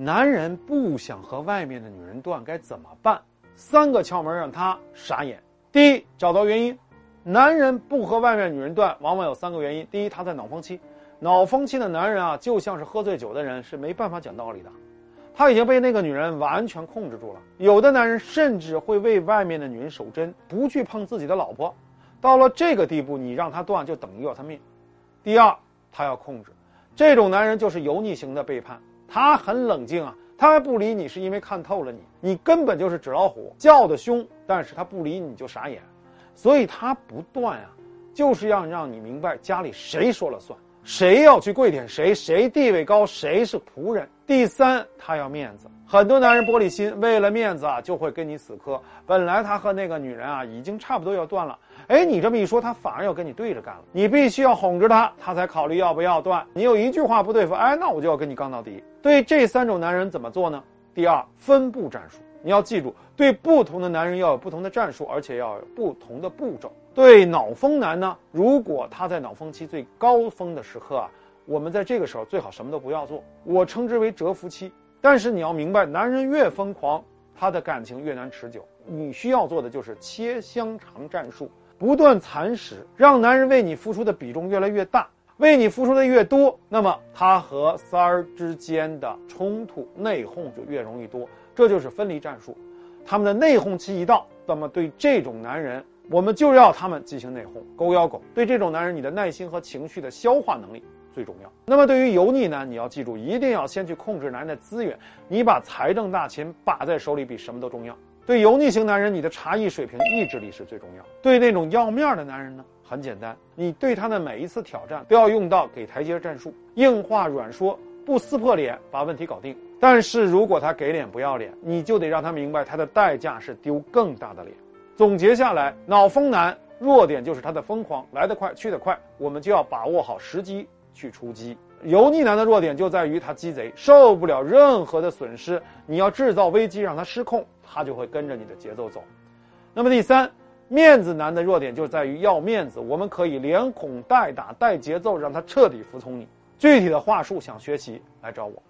男人不想和外面的女人断，该怎么办？三个窍门让他傻眼。第一，找到原因。男人不和外面女人断，往往有三个原因。第一，他在脑风期。脑风期的男人啊，就像是喝醉酒的人，是没办法讲道理的。他已经被那个女人完全控制住了。有的男人甚至会为外面的女人守贞，不去碰自己的老婆。到了这个地步，你让他断，就等于要他命。第二，他要控制。这种男人就是油腻型的背叛。他很冷静啊，他不理你，是因为看透了你，你根本就是纸老虎，叫的凶，但是他不理你就傻眼，所以他不断啊，就是要让你明白家里谁说了算，谁要去跪舔谁，谁地位高，谁是仆人。第三，他要面子，很多男人玻璃心，为了面子啊，就会跟你死磕。本来他和那个女人啊，已经差不多要断了。哎，你这么一说，他反而要跟你对着干了。你必须要哄着他，他才考虑要不要断。你有一句话不对付，哎，那我就要跟你杠到底。对这三种男人怎么做呢？第二，分步战术。你要记住，对不同的男人要有不同的战术，而且要有不同的步骤。对脑风男呢，如果他在脑风期最高峰的时刻啊，我们在这个时候最好什么都不要做，我称之为蛰伏期。但是你要明白，男人越疯狂，他的感情越难持久。你需要做的就是切香肠战术。不断蚕食，让男人为你付出的比重越来越大，为你付出的越多，那么他和三儿之间的冲突内讧就越容易多。这就是分离战术。他们的内讧期一到，那么对这种男人，我们就要他们进行内讧，狗咬狗。对这种男人，你的耐心和情绪的消化能力最重要。那么对于油腻男，你要记住，一定要先去控制男人的资源，你把财政大钱把在手里，比什么都重要。对油腻型男人，你的茶艺水平、意志力是最重要。对那种要面的男人呢，很简单，你对他的每一次挑战都要用到给台阶战术，硬话软说，不撕破脸，把问题搞定。但是如果他给脸不要脸，你就得让他明白，他的代价是丢更大的脸。总结下来，脑风男弱点就是他的疯狂，来得快去得快，我们就要把握好时机去出击。油腻男的弱点就在于他鸡贼，受不了任何的损失。你要制造危机让他失控，他就会跟着你的节奏走。那么第三，面子男的弱点就在于要面子。我们可以连哄带打带节奏，让他彻底服从你。具体的话术想学习来找我。